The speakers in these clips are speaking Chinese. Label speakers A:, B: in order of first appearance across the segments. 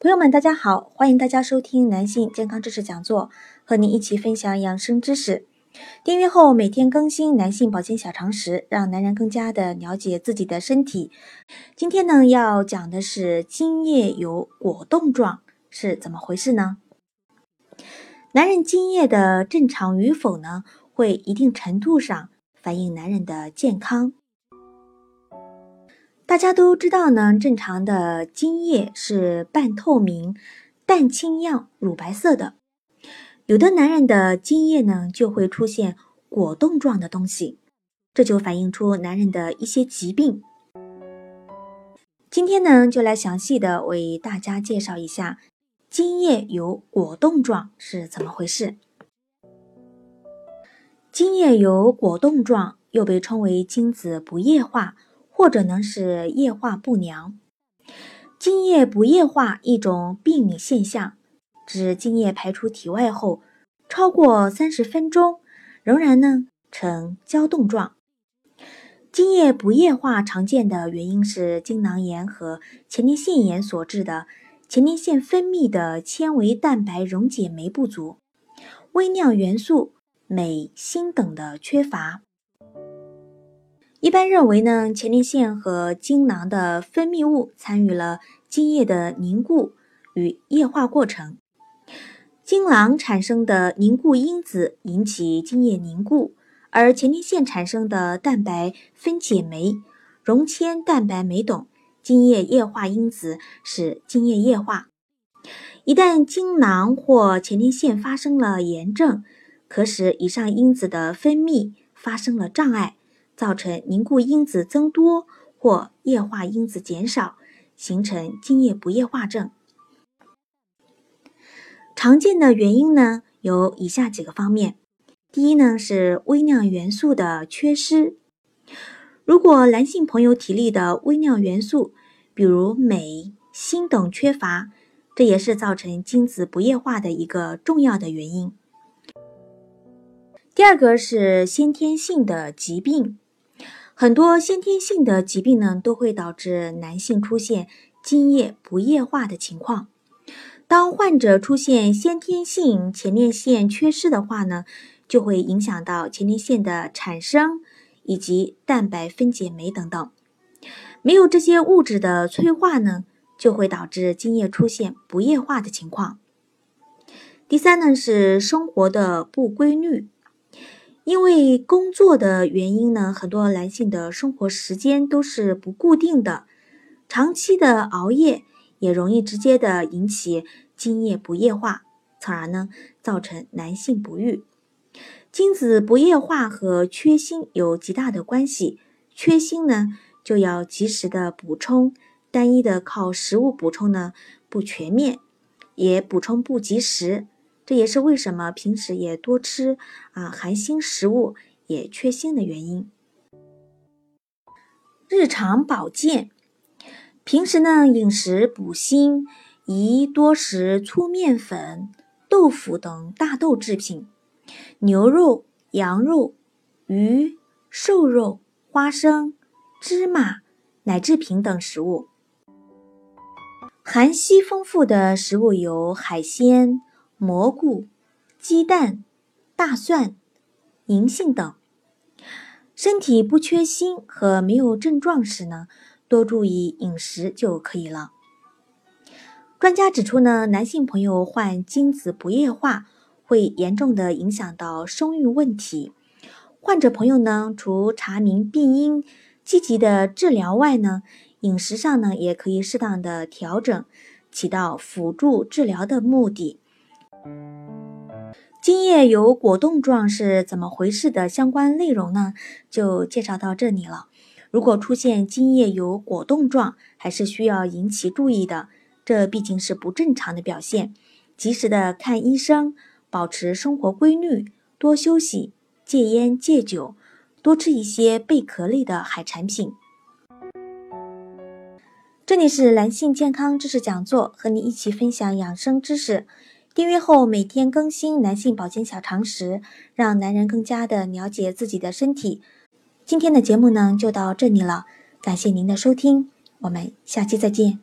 A: 朋友们，大家好，欢迎大家收听男性健康知识讲座，和您一起分享养生知识。订阅后每天更新男性保健小常识，让男人更加的了解自己的身体。今天呢，要讲的是精液有果冻状是怎么回事呢？男人精液的正常与否呢，会一定程度上反映男人的健康。大家都知道呢，正常的精液是半透明、淡清样、乳白色的。有的男人的精液呢，就会出现果冻状的东西，这就反映出男人的一些疾病。今天呢，就来详细的为大家介绍一下精液有果冻状是怎么回事。精液有果冻状，又被称为精子不液化。或者呢是液化不良，精液不液化一种病理现象，指精液排出体外后超过三十分钟，仍然呢呈胶冻状。精液不液化常见的原因是精囊炎和前列腺炎所致的前列腺分泌的纤维蛋白溶解酶不足，微量元素镁、锌等的缺乏。一般认为呢，前列腺和精囊的分泌物参与了精液的凝固与液化过程，精囊产生的凝固因子引起精液凝固，而前列腺产生的蛋白分解酶、溶铅蛋白酶等精液液化因子使精液液化。一旦精囊或前列腺发生了炎症，可使以上因子的分泌发生了障碍。造成凝固因子增多或液化因子减少，形成精液不液化症。常见的原因呢有以下几个方面：第一呢是微量元素的缺失。如果男性朋友体内的微量元素，比如镁、锌等缺乏，这也是造成精子不液化的一个重要的原因。第二个是先天性的疾病。很多先天性的疾病呢，都会导致男性出现精液不液化的情况。当患者出现先天性前列腺缺失的话呢，就会影响到前列腺的产生以及蛋白分解酶等等。没有这些物质的催化呢，就会导致精液出现不液化的情况。第三呢，是生活的不规律。因为工作的原因呢，很多男性的生活时间都是不固定的，长期的熬夜也容易直接的引起精液不液化，从而呢造成男性不育。精子不液化和缺锌有极大的关系，缺锌呢就要及时的补充，单一的靠食物补充呢不全面，也补充不及时。这也是为什么平时也多吃啊含锌食物也缺锌的原因。日常保健，平时呢饮食补锌，宜多食粗面粉、豆腐等大豆制品，牛肉、羊肉、鱼、瘦肉、花生、芝麻、奶制品等食物。含硒丰富的食物有海鲜。蘑菇、鸡蛋、大蒜、银杏等。身体不缺锌和没有症状时呢，多注意饮食就可以了。专家指出呢，男性朋友患精子不液化，会严重的影响到生育问题。患者朋友呢，除查明病因、积极的治疗外呢，饮食上呢，也可以适当的调整，起到辅助治疗的目的。精液有果冻状是怎么回事的相关内容呢？就介绍到这里了。如果出现精液有果冻状，还是需要引起注意的。这毕竟是不正常的表现。及时的看医生，保持生活规律，多休息，戒烟戒酒，多吃一些贝壳类的海产品。这里是男性健康知识讲座，和你一起分享养生知识。订阅后每天更新男性保健小常识，让男人更加的了解自己的身体。今天的节目呢就到这里了，感谢您的收听，我们下期再见。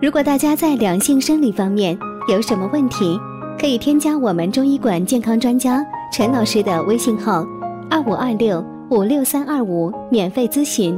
B: 如果大家在两性生理方面有什么问题，可以添加我们中医馆健康专家陈老师的微信号。二五二六五六三二五，免费咨询。